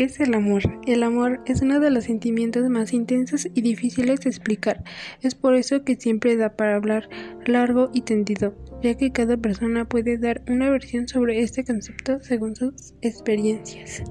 ¿Qué es el amor? El amor es uno de los sentimientos más intensos y difíciles de explicar. Es por eso que siempre da para hablar largo y tendido, ya que cada persona puede dar una versión sobre este concepto según sus experiencias.